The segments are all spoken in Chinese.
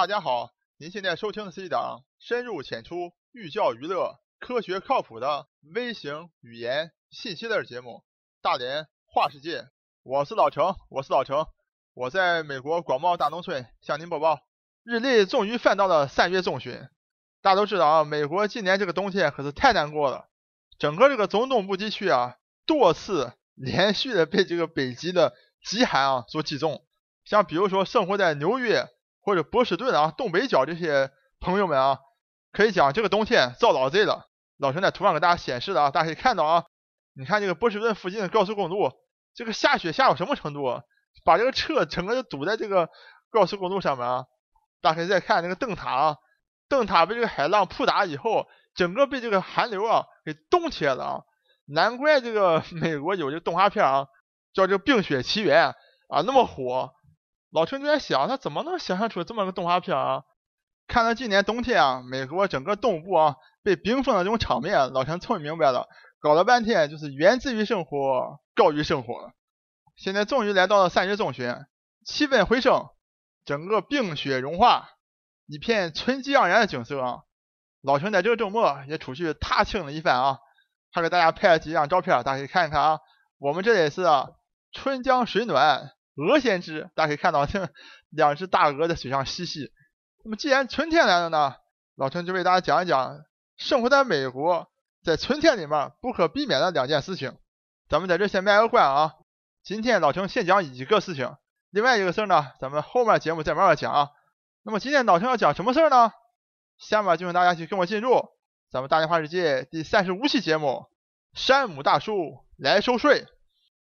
大家好，您现在收听的是一档深入浅出、寓教于乐、科学靠谱的微型语言信息类节目《大连话世界》。我是老程，我是老程，我在美国广袤大农村向您播报。日历终于翻到了三月中旬，大家都知道啊，美国今年这个冬天可是太难过了，整个这个中东部地区啊，多次连续的被这个北极的极寒啊所击中。像比如说生活在纽约。或者波士顿啊，东北角这些朋友们啊，可以讲这个冬天遭老贼了。老陈在图上给大家显示的啊，大家可以看到啊，你看这个波士顿附近的高速公路，这个下雪下到什么程度？把这个车整个就堵在这个高速公路上面啊。大家可以再看那个灯塔啊，灯塔被这个海浪扑打以后，整个被这个寒流啊给冻结了啊。难怪这个 美国有这个动画片啊，叫这个《冰雪奇缘》啊，那么火。老陈就在想，他怎么能想象出这么个动画片啊？看到今年冬天啊，美国整个东部啊被冰封的这种场面，老陈终于明白了。搞了半天就是源自于生活，高于生活。现在终于来到了三月中旬，气温回升，整个冰雪融化，一片春季盎然的景色啊！老陈在这个周末也出去踏青了一番啊，还给大家拍了几张照片，大家可以看一看啊。我们这里是春江水暖。鹅先知，大家可以看到这 两只大鹅在水上嬉戏。那么既然春天来了呢，老陈就为大家讲一讲生活在美国在春天里面不可避免的两件事情。咱们在这先卖个关啊，今天老陈先讲一个事情，另外一个事儿呢，咱们后面节目再慢慢讲啊。那么今天老陈要讲什么事儿呢？下面就请大家去跟我进入咱们大连话世界第三十五期节目——山姆大叔来收税。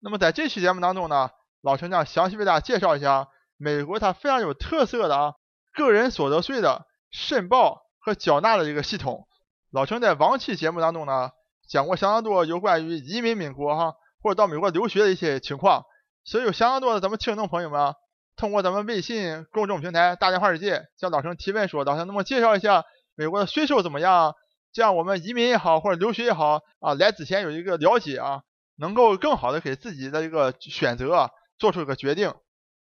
那么在这期节目当中呢。老陈呢详细为大家介绍一下美国它非常有特色的啊个人所得税的申报和缴纳的一个系统。老陈在往期节目当中呢讲过相当多有关于移民美国哈或者到美国留学的一些情况，所以有相当多的咱们听众朋友们啊通过咱们微信公众平台大电话世界向老陈提问说，老陈那么介绍一下美国的税收怎么样？这样我们移民也好或者留学也好啊来之前有一个了解啊，能够更好的给自己的一个选择。做出一个决定，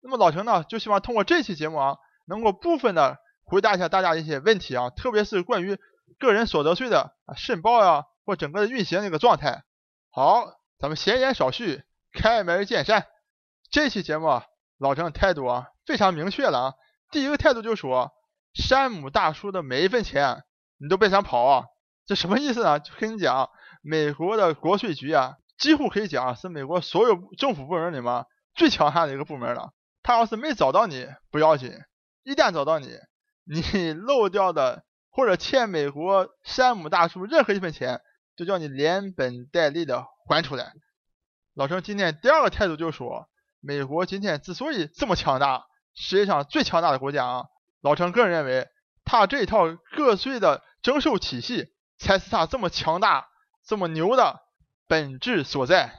那么老陈呢就希望通过这期节目啊，能够部分的回答一下大家一些问题啊，特别是关于个人所得税的啊申报呀或整个的运行的一个状态。好，咱们闲言少叙，开门见山。这期节目啊，老陈的态度啊非常明确了啊，第一个态度就说，山姆大叔的每一分钱你都别想跑啊，这什么意思呢？就跟你讲，美国的国税局啊，几乎可以讲是美国所有政府部门里面。最强悍的一个部门了，他要是没找到你不要紧，一旦找到你，你漏掉的或者欠美国山姆大叔任何一分钱，就叫你连本带利的还出来。老陈今天第二个态度就是说，美国今天之所以这么强大，世界上最强大的国家啊，老陈个人认为，他这一套个税的征收体系才是他这么强大、这么牛的本质所在。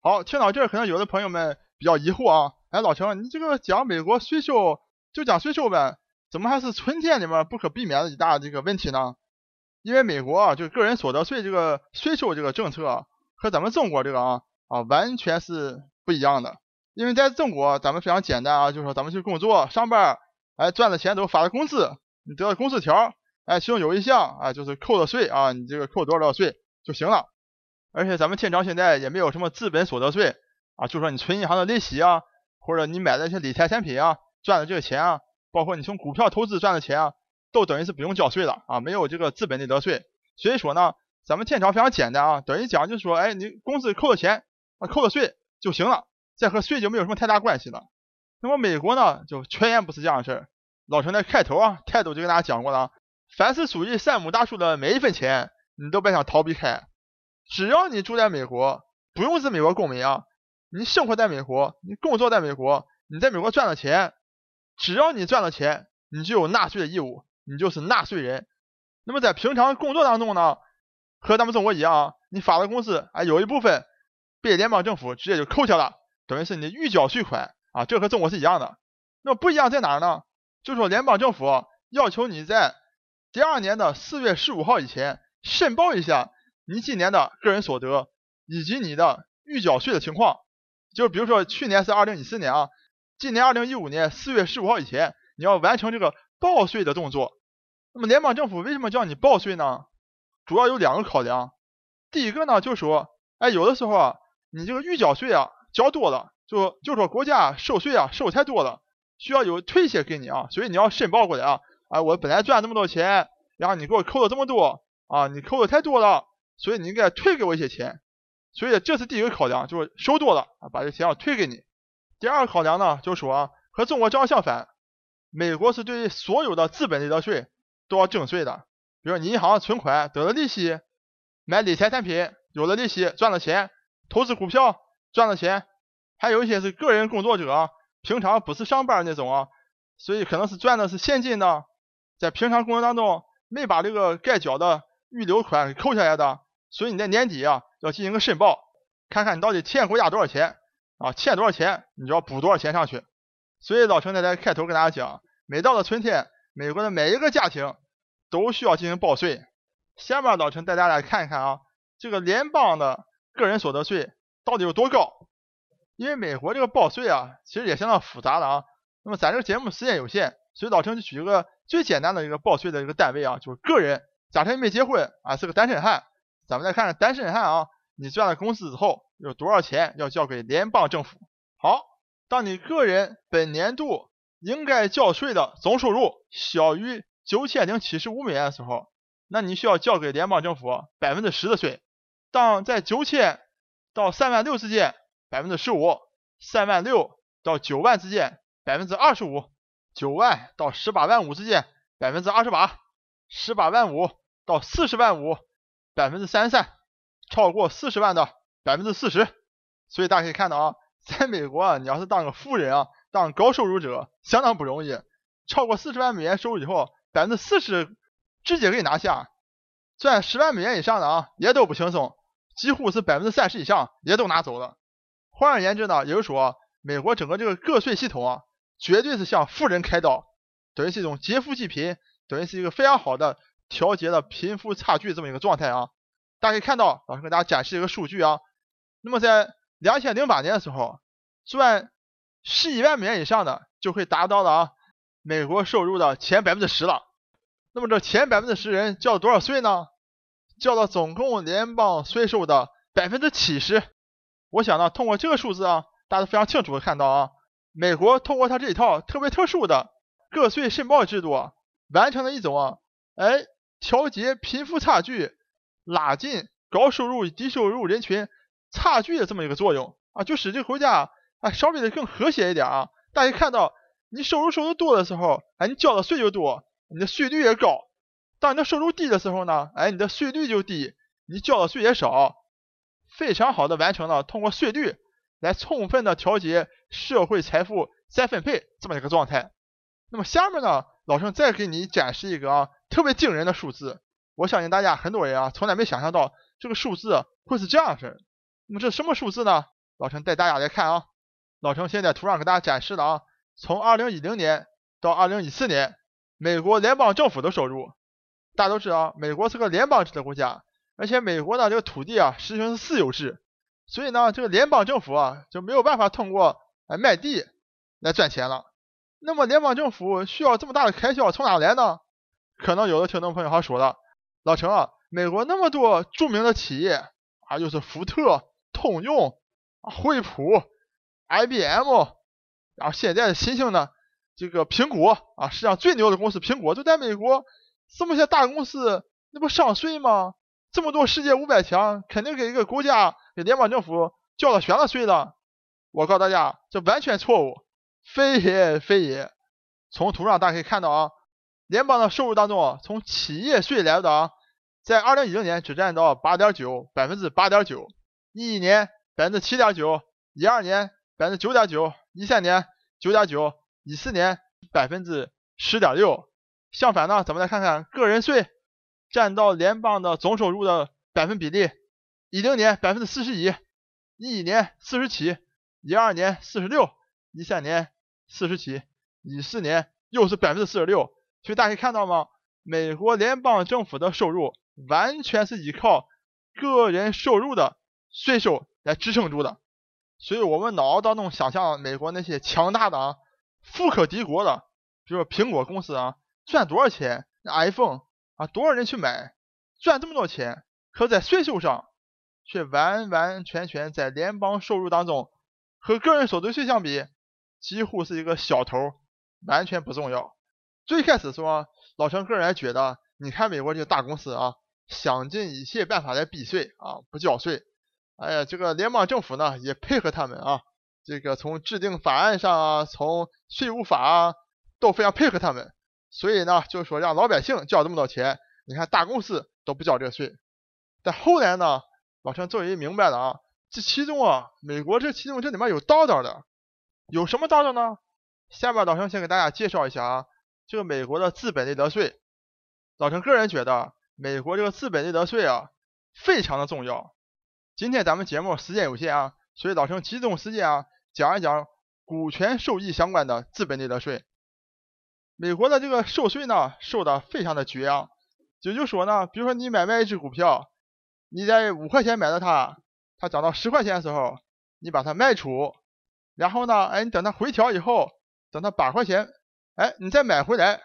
好，听到这儿，可能有的朋友们。比较疑惑啊，哎，老陈，你这个讲美国税收就讲税收呗，怎么还是春天里面不可避免的一大这个问题呢？因为美国啊，就个人所得税这个税收这个政策和咱们中国这个啊啊完全是不一样的。因为在中国，咱们非常简单啊，就是说咱们去工作上班，哎，赚的钱都发的工资，你得到工资条，哎，其中有一项啊就是扣的税啊，你这个扣多少多少税就行了。而且咱们天朝现在也没有什么资本所得税。啊，就说你存银行的利息啊，或者你买的一些理财产品啊，赚的这个钱啊，包括你从股票投资赚的钱啊，都等于是不用交税了啊，没有这个资本利得税。所以说呢，咱们天朝非常简单啊，等于讲就是说，哎，你工资扣的钱啊，扣的税就行了，再和税就没有什么太大关系了。那么美国呢，就全然不是这样的事儿。老陈在开头啊，态度就跟大家讲过了，凡是属于山姆大叔的每一分钱，你都别想逃避开。只要你住在美国，不用是美国公民啊。你生活在美国，你工作在美国，你在美国赚了钱，只要你赚了钱，你就有纳税的义务，你就是纳税人。那么在平常工作当中呢，和咱们中国一样，你发的工资啊，有一部分被联邦政府直接就扣下了，等于是你的预缴税款啊，这和中国是一样的。那么不一样在哪儿呢？就是说联邦政府要求你在第二年的四月十五号以前申报一下你今年的个人所得以及你的预缴税的情况。就比如说去年是二零一四年啊，今年二零一五年四月十五号以前，你要完成这个报税的动作。那么联邦政府为什么叫你报税呢？主要有两个考量。第一个呢，就是说，哎，有的时候啊，你这个预缴税啊交多了，就就说国家收税啊收太多了，需要有退一些给你啊，所以你要申报过来啊。啊，我本来赚这么多钱，然后你给我扣了这么多啊，你扣的太多了，所以你应该退给我一些钱。所以这是第一个考量，就是收多了啊，把这钱要退给你。第二个考量呢，就是说啊，和中国正好相反，美国是对所有的资本利得税都要征税的。比如你银行存款得了利息，买理财产品有了利息赚了钱，投资股票赚了钱，还有一些是个人工作者，平常不是上班那种啊，所以可能是赚的是现金的。在平常工作当中没把这个该缴的预留款给扣下来的，所以你在年底啊要进行个申报，看看你到底欠国家多少钱啊，欠多少钱你就要补多少钱上去。所以老陈在在开头跟大家讲，每到了春天，美国的每一个家庭都需要进行报税。下面老陈带大家来看一看啊，这个联邦的个人所得税到底有多高？因为美国这个报税啊，其实也相当复杂的啊。那么咱这个节目时间有限，所以老陈就举一个。最简单的一个报税的一个单位啊，就是个人。假设你没结婚啊，是个单身汉，咱们再看看单身汉啊，你赚了工资之后有多少钱要交给联邦政府？好，当你个人本年度应该交税的总收入小于九千零七十五美元的时候，那你需要交给联邦政府百分之十的税。当在九千到三万六之间，百分之十五；三万六到九万之间，百分之二十五。九万到十八万五之间，百分之二十八；十八万五到四十万五，百分之三十三；超过四十万的，百分之四十。所以大家可以看到啊，在美国啊，你要是当个富人啊，当高收入者，相当不容易。超过四十万美元收入以后，百分之四十直接给你拿下。赚十万美元以上的啊，也都不轻松，几乎是百分之三十以上也都拿走了。换而言之呢，也就是说，美国整个这个个税系统啊。绝对是向富人开刀，等于是一种劫富济贫，等于是一个非常好的调节了贫富差距这么一个状态啊。大家可以看到，老师给大家展示一个数据啊。那么在两千零八年的时候，赚十一万美元以上的就会达到了啊美国收入的前百分之十了。那么这前百分之十人交了多少税呢？交了总共联邦税收的百分之七十。我想呢，通过这个数字啊，大家都非常清楚的看到啊。美国通过它这一套特别特殊的个税申报制度啊，完成了一种啊，哎，调节贫富差距、拉近高收入与低收入人群差距的这么一个作用啊，就使这个国家啊稍微的更和谐一点啊。大家看到，你收入收入多的时候，哎，你交的税就多，你的税率也高；当你的收入低的时候呢，哎，你的税率就低，你交的税也少。非常好的完成了通过税率来充分的调节。社会财富再分配这么一个状态，那么下面呢，老郑再给你展示一个啊特别惊人的数字，我相信大家很多人啊从来没想象到这个数字会是这样式。那么这什么数字呢？老陈带大家来看啊，老陈现在图上给大家展示了啊，从二零一零年到二零一四年，美国联邦政府的收入，大家都知道，美国是个联邦制的国家，而且美国呢这个土地啊实行是私有制，所以呢这个联邦政府啊就没有办法通过。哎，卖地来赚钱了。那么联邦政府需要这么大的开销从哪来呢？可能有的听众朋友还说了，老陈啊，美国那么多著名的企业啊，就是福特、通用、惠普、IBM，然后现在新兴的这个苹果啊，世界上最牛的公司苹果就在美国，这么些大公司那不上税吗？这么多世界五百强，肯定给一个国家给联邦政府交了全的税了。我告诉大家，这完全错误，非也非也。从图上大家可以看到啊，联邦的收入当中啊，从企业税来的啊，在二零一零年只占到八点九百分之八点九，一一年百分之七点九，一二年百分之九点九，一三年九点九，一四年百分之十点六。相反呢，咱们来看看个人税占到联邦的总收入的百分比例，一零年百分之四十一，一一年四十七。一二年四十六，一三年四十七，一四年又是百分之四十六，所以大家可以看到吗？美国联邦政府的收入完全是依靠个人收入的税收来支撑住的，所以我们脑当中想象美国那些强大的啊富可敌国的，比如说苹果公司啊，赚多少钱那？iPhone 啊，多少人去买，赚这么多钱，可在税收上却完完全全在联邦收入当中和个人所得税相比，几乎是一个小头，完全不重要。最开始说，老陈个人觉得，你看美国这个大公司啊，想尽一切办法来避税啊，不交税。哎呀，这个联邦政府呢也配合他们啊，这个从制定法案上啊，从税务法啊都非常配合他们，所以呢就说让老百姓交这么多钱，你看大公司都不交这个税。但后来呢，老陈终于明白了啊，这其中啊，美国这其中这里面有道道的，有什么道道呢？下面老陈先给大家介绍一下啊，这个美国的资本利得税。老陈个人觉得，美国这个资本利得税啊，非常的重要。今天咱们节目时间有限啊，所以老陈集中时间啊讲一讲股权收益相关的资本利得税。美国的这个收税呢收的非常的绝啊，也就是说呢，比如说你买卖一只股票，你在五块钱买的它，它涨到十块钱的时候，你把它卖出，然后呢，哎，你等它回调以后，等它八块钱，哎，你再买回来。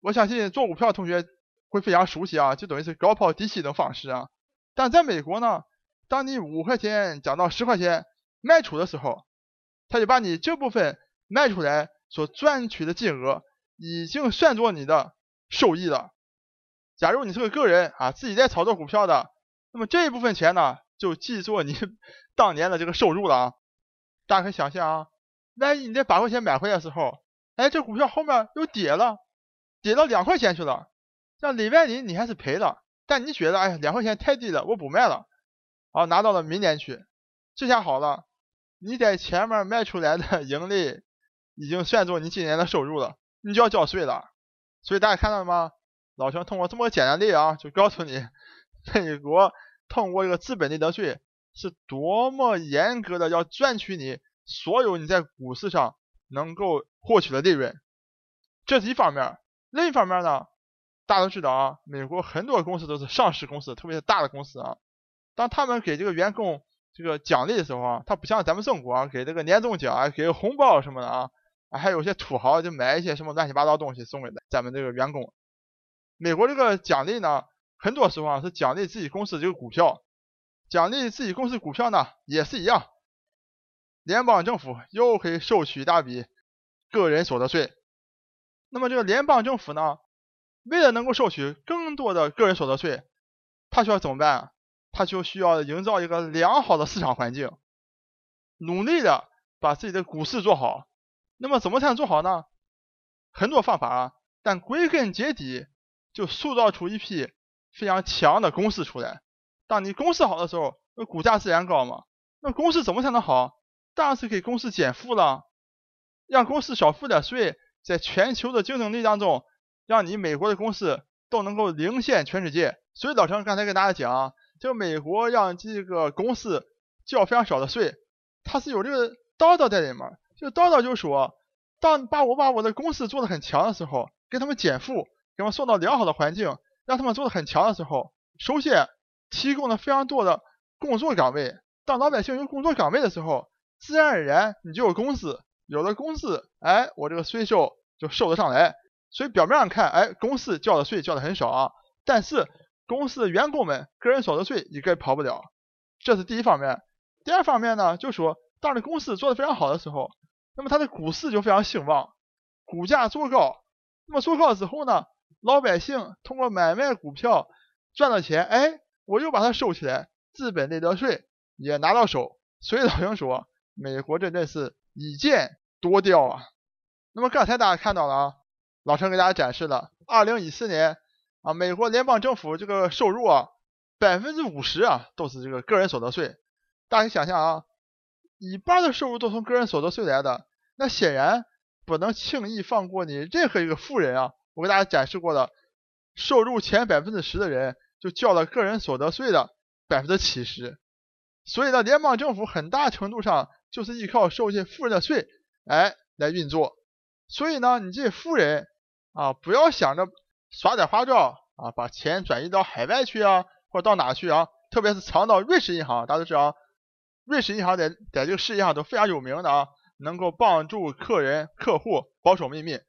我相信做股票的同学会非常熟悉啊，就等于是高抛低吸的方式啊。但在美国呢？当你五块钱涨到十块钱卖出的时候，他就把你这部分卖出来所赚取的金额已经算作你的收益了。假如你是个个人啊，自己在操作股票的，那么这一部分钱呢，就记作你 当年的这个收入了啊。大家可以想象啊，万一你在八块钱买回来的时候，哎，这股票后面又跌了，跌到两块钱去了，像里外里你还是赔了，但你觉得哎呀，两块钱太低了，我不卖了。好，拿到了明年去，这下好了，你在前面卖出来的 盈利已经算作你今年的收入了，你就要交税了。所以大家看到了吗？老熊通过这么个简单例啊，就告诉你，美国通过这个资本利得税是多么严格的要赚取你所有你在股市上能够获取的利润。这是一方面，另一方面呢，大家都知道啊，美国很多公司都是上市公司，特别是大的公司啊。当他们给这个员工这个奖励的时候啊，他不像咱们中国啊给这个年终奖啊，给红包什么的啊，还有些土豪就买一些什么乱七八糟东西送给咱们这个员工。美国这个奖励呢，很多时候啊是奖励自己公司这个股票，奖励自己公司股票呢也是一样，联邦政府又可以收取一大笔个人所得税。那么这个联邦政府呢，为了能够收取更多的个人所得税，他需要怎么办？他就需要营造一个良好的市场环境，努力的把自己的股市做好。那么怎么才能做好呢？很多方法啊，但归根结底就塑造出一批非常强的公司出来。当你公司好的时候，那股价自然高嘛。那公司怎么才能好？当然是给公司减负了，让公司少付点税，在全球的竞争力当中，让你美国的公司都能够领先全世界。所以老陈刚才跟大家讲。就美国让这个公司交非常少的税，它是有这个道道在里面。这个道道就说，当把我把我的公司做的很强的时候，给他们减负，给他们送到良好的环境，让他们做的很强的时候，首先提供了非常多的工作岗位。当老百姓有工作岗位的时候，自然而然你就有工资，有了工资，哎，我这个税收就收得上来。所以表面上看，哎，公司交的税交的很少啊，但是。公司的员工们个人所得税一个也跑不了，这是第一方面。第二方面呢，就说当这公司做得非常好的时候，那么它的股市就非常兴旺，股价做高。那么做高之后呢，老百姓通过买卖股票赚到钱，哎，我又把它收起来，资本利得税也拿到手。所以老杨说，美国这真是以贱多刁啊。那么刚才大家看到了啊，老陈给大家展示了二零一四年。啊，美国联邦政府这个收入啊，百分之五十啊都是这个个人所得税。大家想象啊，一半的收入都从个人所得税来的，那显然不能轻易放过你任何一个富人啊。我给大家展示过的，收入前百分之十的人就交了个人所得税的百分之七十。所以呢，联邦政府很大程度上就是依靠收些富人的税，哎，来运作。所以呢，你这富人啊，不要想着。耍点花招啊，把钱转移到海外去啊，或者到哪去啊？特别是藏到瑞士银行，大家都知道，瑞士银行在在这个世界上都非常有名的啊，能够帮助客人客户保守秘密。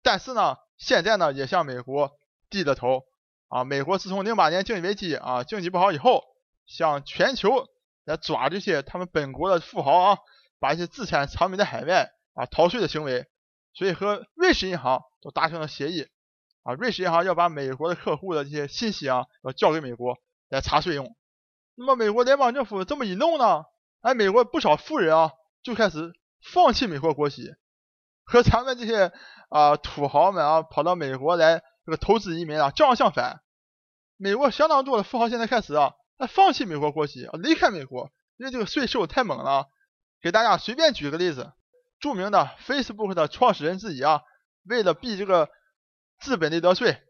但是呢，现在呢也向美国低着头啊。美国自从零八年经济危机啊经济不好以后，向全球来抓这些他们本国的富豪啊，把一些资产藏匿在海外啊逃税的行为，所以和瑞士银行都达成了协议啊。瑞士银行要把美国的客户的这些信息啊要交给美国来查税用。那么美国联邦政府这么一弄呢，哎，美国不少富人啊就开始放弃美国国籍，和咱们这些啊土豪们啊跑到美国来这个投资移民啊正好相反。美国相当多的富豪现在开始啊，那放弃美国国籍啊，离开美国，因为这个税收太猛了。给大家随便举个例子，著名的 Facebook 的创始人之一啊，为了避这个资本利得税，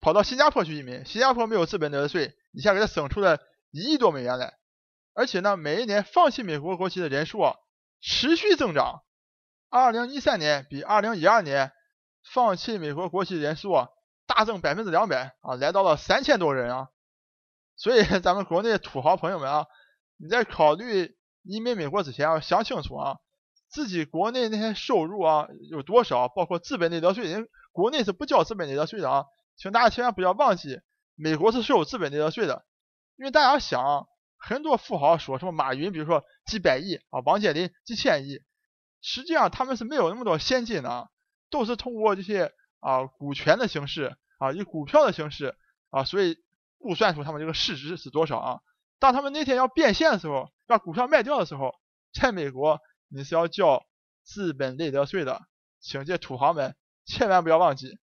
跑到新加坡去移民。新加坡没有资本利得税，一下给他省出了。一亿多美元来，而且呢，每一年放弃美国国籍的人数啊持续增长。二零一三年比二零一二年放弃美国国籍人数啊大增百分之两百啊，来到了三千多人啊。所以 咱们国内土豪朋友们啊，你在考虑移民美国之前要想清楚啊，自己国内那些收入啊有多少，包括资本利得税，人国内是不交资本利得税的啊，请大家千万不要忘记，美国是收资本利得税的。因为大家想，很多富豪说什么马云，比如说几百亿啊，王健林几千亿，实际上他们是没有那么多现金的，都是通过这些啊股权的形式啊，以股票的形式啊，所以估算出他们这个市值是多少啊。当他们那天要变现的时候，把股票卖掉的时候，在美国你是要交资本利得税的，请这土豪们千万不要忘记。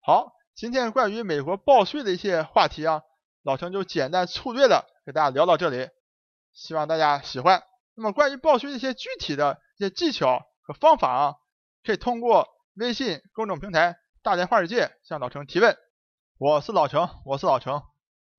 好，今天关于美国报税的一些话题啊。老陈就简单粗略的给大家聊到这里，希望大家喜欢。那么关于报税的一些具体的一些技巧和方法啊，可以通过微信公众平台“大连话世界”向老陈提问。我是老陈，我是老陈，